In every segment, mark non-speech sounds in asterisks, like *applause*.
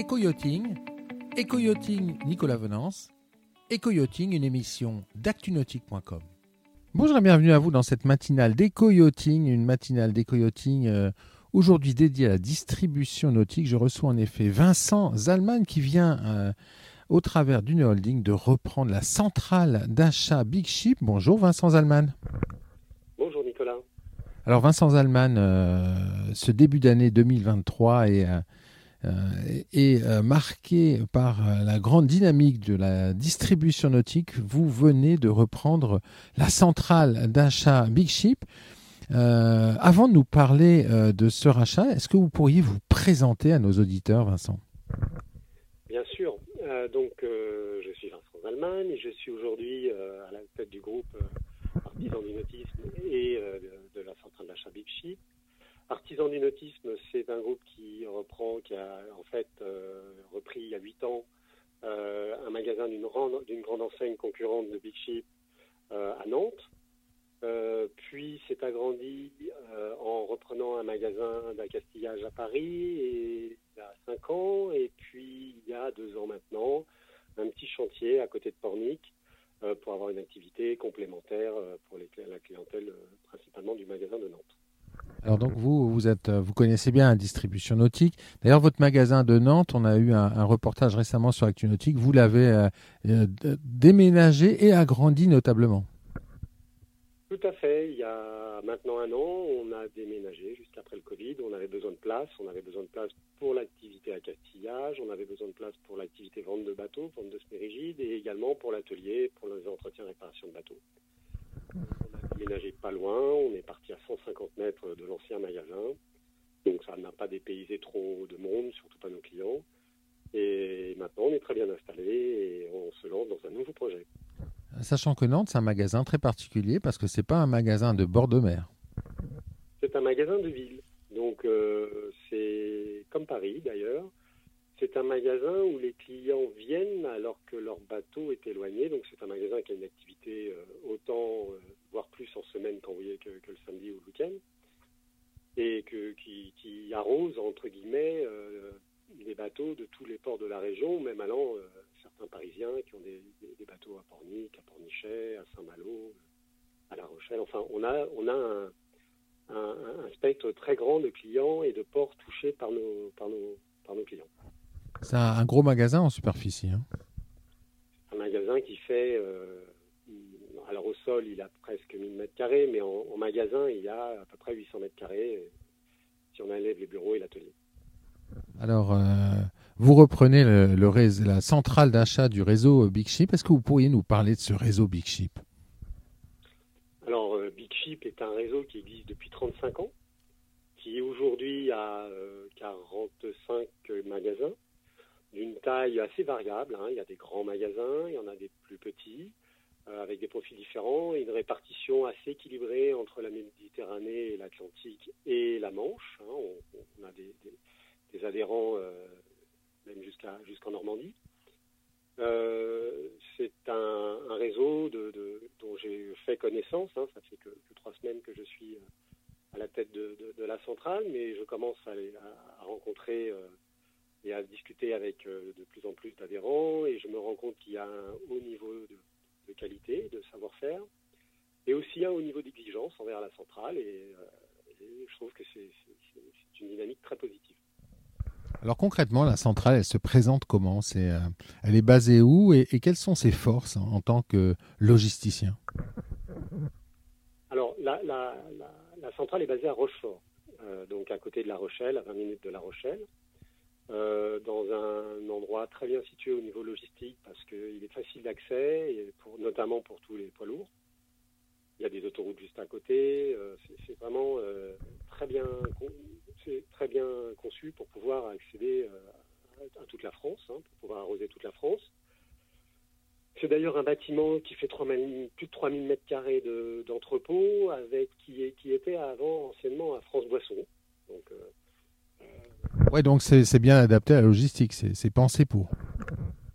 Éco-yachting, Éco-yachting Nicolas Venance, Éco-yachting, une émission d'actunautique.com. Bonjour et bienvenue à vous dans cette matinale d'éco-yachting, une matinale d'éco-yachting euh, aujourd'hui dédiée à la distribution nautique. Je reçois en effet Vincent Zalman qui vient euh, au travers d'une holding de reprendre la centrale d'achat Big Ship. Bonjour Vincent Zalman. Bonjour Nicolas. Alors Vincent Zalman, euh, ce début d'année 2023 est est euh, marqué par euh, la grande dynamique de la distribution nautique. Vous venez de reprendre la centrale d'achat Big Ship. Euh, avant de nous parler de ce rachat, est-ce que vous pourriez vous présenter à nos auditeurs, Vincent? Bien sûr. donc, je suis Vincent Zalman et je suis aujourd'hui à la tête du groupe Artisan du Nautisme et de la centrale d'achat Big Ship. Artisan du nautisme, c'est un groupe qui a en fait euh, repris il y a huit ans euh, un magasin d'une grande, enseigne concurrente de Big Ship euh, à Nantes. puis s'est agrandi en reprenant un magasin d'accastillage à Paris il y a cinq ans. Et puis il y a deux ans maintenant, un petit chantier à côté de Pornic pour avoir une activité complémentaire pour la clientèle principalement du magasin de Nantes. Alors donc vous, êtes, vous connaissez bien la distribution nautique. D'ailleurs, votre magasin de Nantes, on a eu un, reportage récemment sur Actu Nautique. Vous l'avez euh, euh, déménagé et agrandi notablement. Tout à fait. Il y a maintenant un an, on a déménagé juste après le Covid. On avait besoin de place. On avait besoin de place pour l'activité à Castillage. On avait besoin de place pour l'activité vente de bateaux, vente de smérigides et également pour l'atelier, pour les entretiens et réparation de bateaux déménagé pas loin. On est parti à 150 mètres de l'ancien magasin. Donc ça n'a pas dépaysé trop de monde, surtout pas nos clients. Et maintenant, on est très bien installé et on se lance dans un nouveau projet. Sachant que Nantes, c'est un magasin très particulier parce que c'est pas un magasin de bord de mer. C'est un magasin de ville. Donc euh, c'est comme Paris d'ailleurs. C'est un magasin où les clients viennent alors que leur bateau est éloigné. Donc c'est un magasin qui a une activité euh, autant, euh, voire plus en semaine qu'en que, que le samedi ou le week-end. Et que, qui, arrose, entre guillemets, euh, les bateaux de tous les ports de la région, même allant certains Parisiens qui ont des, bateaux à Pornic, à Pornichet, à Saint-Malo, à La Rochelle. Enfin, on a, on a un, un, spectre très grand de clients et de ports touchés par nos, par nos, par nos clients. C'est un, gros magasin en superficie. Hein. Un magasin qui fait. Euh, sol, il a presque 1000 mètres carrés, mais en, magasin, il y a à peu près 800 mètres carrés si on enlève les bureaux et l'atelier. Alors, euh, vous reprenez le, la centrale d'achat du réseau Big Ship. Est-ce que vous pourriez nous parler de ce réseau Big Ship? Alors, euh, Big Ship est un réseau qui existe depuis 35 ans, qui aujourd'hui a 45 magasins d'une taille assez variable. Hein. Il y a des grands magasins, il y en a des plus petits, euh, avec des profils différents, une répartition assez équilibrée entre la Méditerranée l'Atlantique et la Manche. Hein. On, a des, adhérents euh, même jusqu'à jusqu'en Normandie. Euh, c'est un, réseau dont j'ai fait connaissance. Hein. Ça fait que, trois semaines que je suis à la tête de, la centrale, mais je commence à, rencontrer et à discuter avec euh, de plus en plus d'adhérents et je me rends compte qu'il y a un haut niveau de, qualité, de savoir-faire et aussi un haut niveau d'exigence envers la centrale et, euh, je trouve que c'est une dynamique très positive. Alors concrètement, la centrale, elle se présente comment? Euh, Elle est basée où? Et, quelles sont ses forces en, tant que logisticien? Alors la, centrale est basée à Rochefort, donc à côté de La Rochelle, à 20 minutes de La Rochelle. Euh, dans un endroit très bien situé au niveau logistique parce qu'il est facile d'accès, notamment pour tous les poids lourds. Il y a des autoroutes juste à côté. Euh, c'est vraiment euh, très, bien, très bien conçu pour pouvoir accéder à, toute la France, hein, pour pouvoir arroser toute la France. C'est d'ailleurs un bâtiment qui fait plus de 3000 mètres carrés d'entrepôt, qui, était avant anciennement à France Boisson. Ouais, donc c'est bien adapté à la logistique, c'est pensé pour.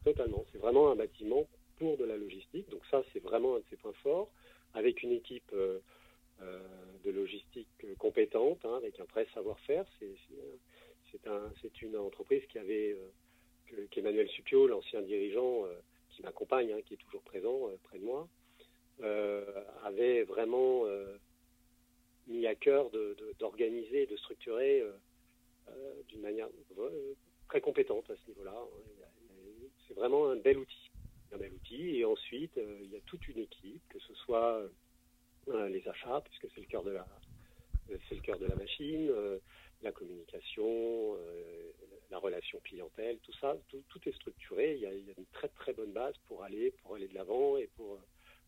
Totalement, c'est vraiment un bâtiment pour de la logistique. Donc ça, c'est vraiment un de ses points forts, avec une équipe euh, euh, de logistique compétente, hein, avec un vrai savoir-faire. C'est un, une entreprise qui avait qu'Emmanuel Supio, l'ancien dirigeant qui m'accompagne, hein, qui est toujours présent près de moi, avait vraiment mis à cœur d'organiser, de, structurer d'une manière très compétente à ce niveau-là. C'est vraiment un bel outil. Un bel outil. Et ensuite, il y a toute une équipe, que ce soit les achats, puisque c'est le cœur de la, c'est le cœur de la machine, euh, la communication, euh, la relation clientèle, tout ça, tout, est structuré. Il y, a, une très très bonne base pour aller pour aller de l'avant et pour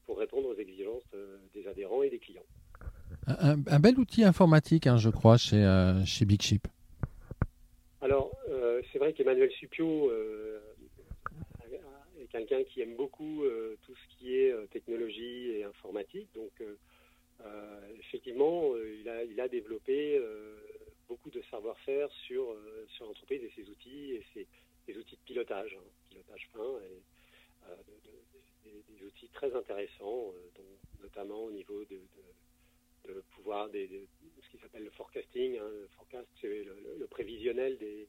pour répondre aux exigences euh, des adhérents et des clients. Un, bel outil informatique, hein, je crois, chez chez Big Ship. C'est vrai qu'Emmanuel Supio est quelqu'un qui aime beaucoup tout ce qui est technologie et informatique, donc euh, effectivement, euh, il a, développé euh, beaucoup de savoir-faire sur, sur l'entreprise et ses outils et ses, outils de pilotage, hein, pilotage fin, et, des, outils très intéressants, notamment au niveau de, de, pouvoir des, ce qui s'appelle le forecasting. Hein, le forecast, c'est le, prévisionnel des,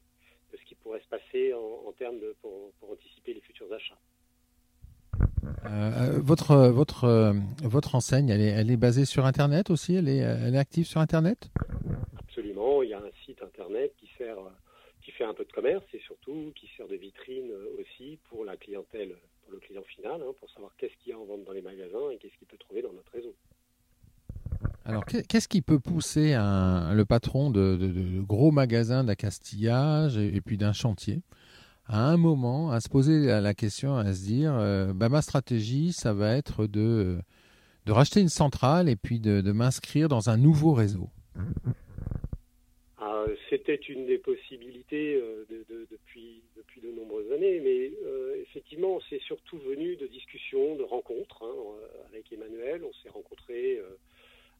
de ce qui pourrait se passer en, en termes de pour, pour anticiper les futurs achats. Euh, votre votre euh, votre enseigne, elle est, elle est basée sur Internet aussi? Elle est, elle est active sur Internet? Absolument. Il y a un site Internet qui sert, qui fait un peu de commerce et surtout qui sert de vitrine aussi pour la clientèle, pour le client final, hein, pour savoir qu'est-ce qu'il y a en vente dans les magasins et qu'est-ce qu'il peut trouver dans notre réseau. Alors, qu'est-ce qui peut pousser un, le patron de, de, gros magasins d'accastillage et puis d'un chantier à un moment à se poser la question, à se dire, euh, bah, ma stratégie, ça va être de, de racheter une centrale et puis de, m'inscrire dans un nouveau réseau ah, C'était une des possibilités euh, depuis, depuis de nombreuses années, mais euh, effectivement, c'est surtout venu de discussions, de rencontres hein, avec Emmanuel. On s'est rencontrés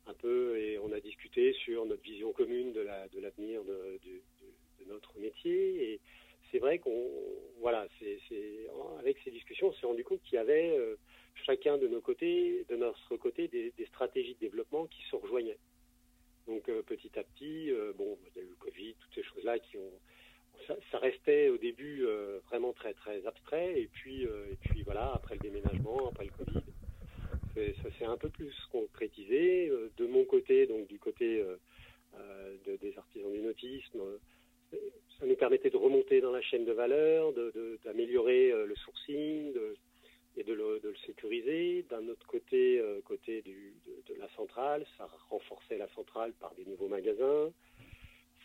un peu et on a discuté sur notre vision commune de l'avenir la, de, notre métier. Et, c'est vrai qu'on, voilà, avec ces discussions, on s'est rendu compte qu'il y avait euh, chacun de nos côtés, de notre côté, des, stratégies de développement qui se rejoignaient. Donc euh, petit à petit, euh, bon, il y a eu le Covid, toutes ces choses-là qui ont, ça, restait au début vraiment très très abstrait, et puis et puis voilà, après le déménagement, après le Covid, ça s'est un peu plus concrétisé. de mon côté, donc du côté des artisans du nautisme ça nous permettait de remonter dans la chaîne de valeur, d'améliorer euh, le sourcing et de le, sécuriser. D'un autre côté, euh, côté de, la centrale, ça renforçait la centrale par des nouveaux magasins.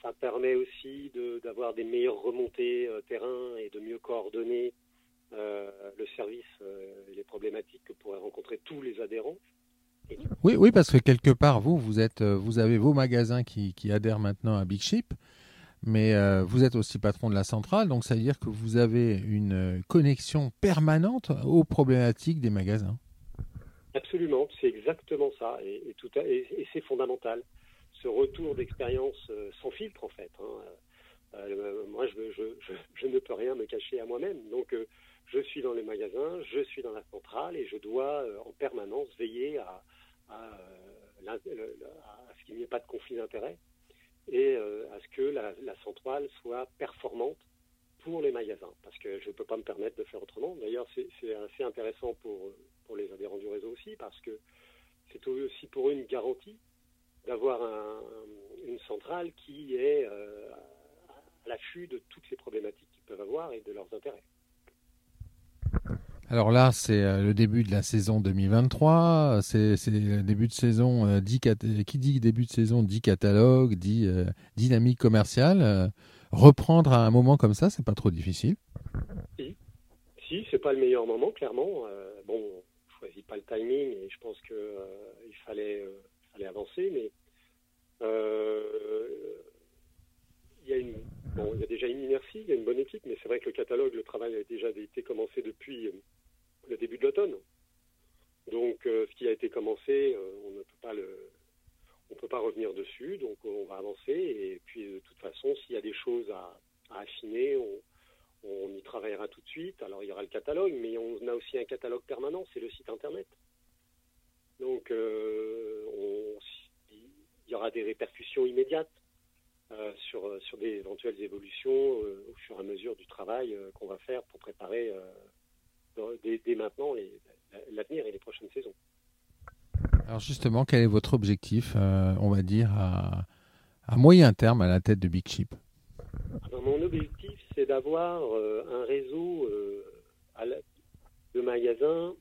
Ça permet aussi d'avoir des meilleures remontées euh, terrain et de mieux coordonner le service et les problématiques que pourraient rencontrer tous les adhérents. Oui, oui, parce que quelque part, vous, vous, êtes, vous avez vos magasins qui, qui adhèrent maintenant à Big Ship mais euh, vous êtes aussi patron de la centrale, donc ça veut dire que vous avez une connexion permanente aux problématiques des magasins. Absolument, c'est exactement ça, et, et, c'est fondamental. Ce retour d'expérience euh, sans filtre, en fait. Hein. Euh, moi, je, ne peux rien me cacher à moi-même. Donc, je suis dans les magasins, je suis dans la centrale, et je dois en permanence veiller à, ce qu'il n'y ait pas de conflit d'intérêts et euh, à ce que la, centrale soit performante pour les magasins, parce que je ne peux pas me permettre de faire autrement. D'ailleurs, c'est assez intéressant pour, les adhérents du réseau aussi, parce que c'est aussi pour une garantie d'avoir une centrale qui est euh, à l'affût de toutes les problématiques qu'ils peuvent avoir et de leurs intérêts. Alors là, c'est euh, le début de la saison 2023. C'est le début de saison. Euh, dit, qui dit début de saison dit catalogue, dit euh, dynamique commerciale. reprendre à un moment comme ça, c'est pas trop difficile. Si, si c'est pas le meilleur moment, clairement. bon, on choisit pas le timing et je pense que il fallait, fallait avancer, mais il y a une Bon, il y a déjà une inertie, il y a une bonne équipe, mais c'est vrai que le catalogue, le travail a déjà été commencé depuis le début de l'automne. Donc, euh, ce qui a été commencé, euh, on ne peut pas le, on peut pas revenir dessus. Donc, on va avancer. Et puis, de toute façon, s'il y a des choses à, affiner, on, y travaillera tout de suite. Alors, il y aura le catalogue, mais on a aussi un catalogue permanent, c'est le site internet. Donc, euh, il y aura des répercussions immédiates sur, sur des éventuelles évolutions au fur et à mesure du travail qu'on va faire pour préparer dès, maintenant l'avenir et les prochaines saisons. Alors justement, quel est votre objectif, on va dire, à, à, moyen terme à la tête de Big Chip? Mon objectif, c'est d'avoir un réseau de magasins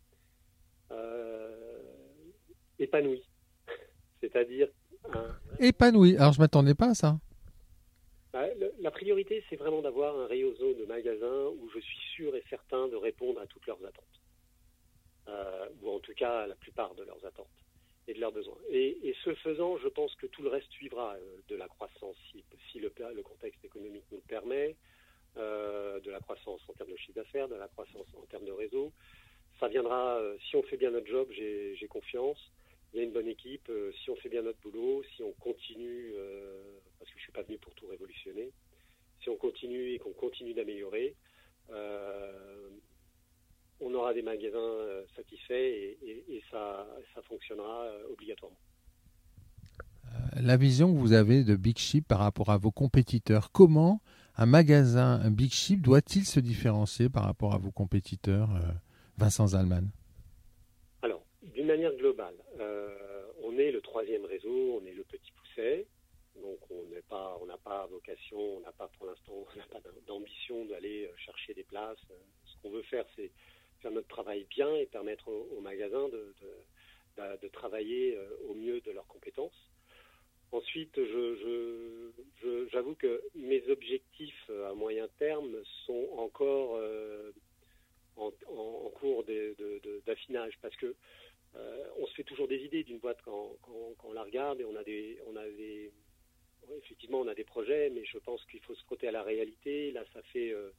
épanoui. *laughs* C'est-à-dire Épanoui. Alors je m'attendais pas à ça. Bah, la priorité, c'est vraiment d'avoir un réseau de magasins où je suis sûr et certain de répondre à toutes leurs attentes. Euh, ou en tout cas à la plupart de leurs attentes et de leurs besoins. Et, ce faisant, je pense que tout le reste suivra euh, de la croissance si, le, contexte économique nous le permet, euh, de la croissance en termes de chiffre d'affaires, de la croissance en termes de réseau. Ça viendra, si on fait bien notre job, j'ai confiance il y a une bonne équipe. Si on fait bien notre boulot, si on continue, parce que je ne suis pas venu pour tout révolutionner, si on continue et qu'on continue d'améliorer, euh, on aura des magasins satisfaits et, ça, ça, fonctionnera obligatoirement. La vision que vous avez de Big Ship par rapport à vos compétiteurs, comment un magasin, un Big Ship, doit-il se différencier par rapport à vos compétiteurs, Vincent Zalman? D'une manière globale, euh, on est le troisième réseau, on est le petit pousset, donc on n'est pas, on n'a pas vocation, on n'a pas pour l'instant, *laughs* on n'a pas d'ambition d'aller euh, chercher des places. Euh, ce qu'on veut faire, c'est faire notre travail bien et permettre aux, magasins de, de, travailler au mieux de leurs compétences. Ensuite, j'avoue que mes objectifs à moyen terme sont encore en, cours d'affinage parce que euh, on se fait toujours des idées d'une boîte quand, on la regarde et on a des, on a des, effectivement, on a des projets, mais je pense qu'il faut se frotter à la réalité. Là, ça fait, euh,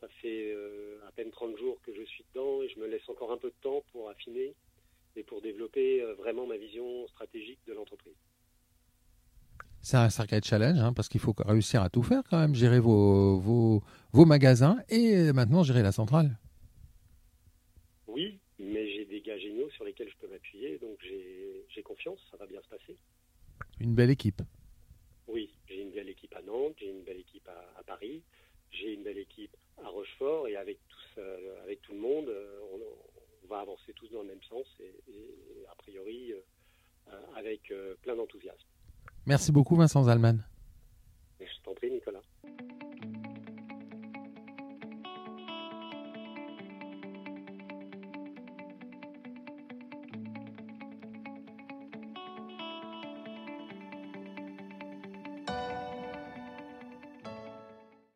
ça fait euh, à peine 30 jours que je suis dedans et je me laisse encore un peu de temps pour affiner et pour développer vraiment ma vision stratégique de l'entreprise. C'est un sacré challenge hein, parce qu'il faut réussir à tout faire quand même, gérer vos, vos, vos magasins et maintenant gérer la centrale. Oui, mais j'ai des gars géniaux sur lesquels je peux m'appuyer, donc j'ai confiance, ça va bien se passer. Une belle équipe. Oui, j'ai une belle équipe à Nantes, j'ai une belle équipe à, Paris, j'ai une belle équipe à Rochefort, et avec, tous, euh, avec tout le monde, euh, on, va avancer tous dans le même sens, et, a priori euh, avec plein d'enthousiasme. Merci beaucoup Vincent Zalman. Je t'en prie Nicolas.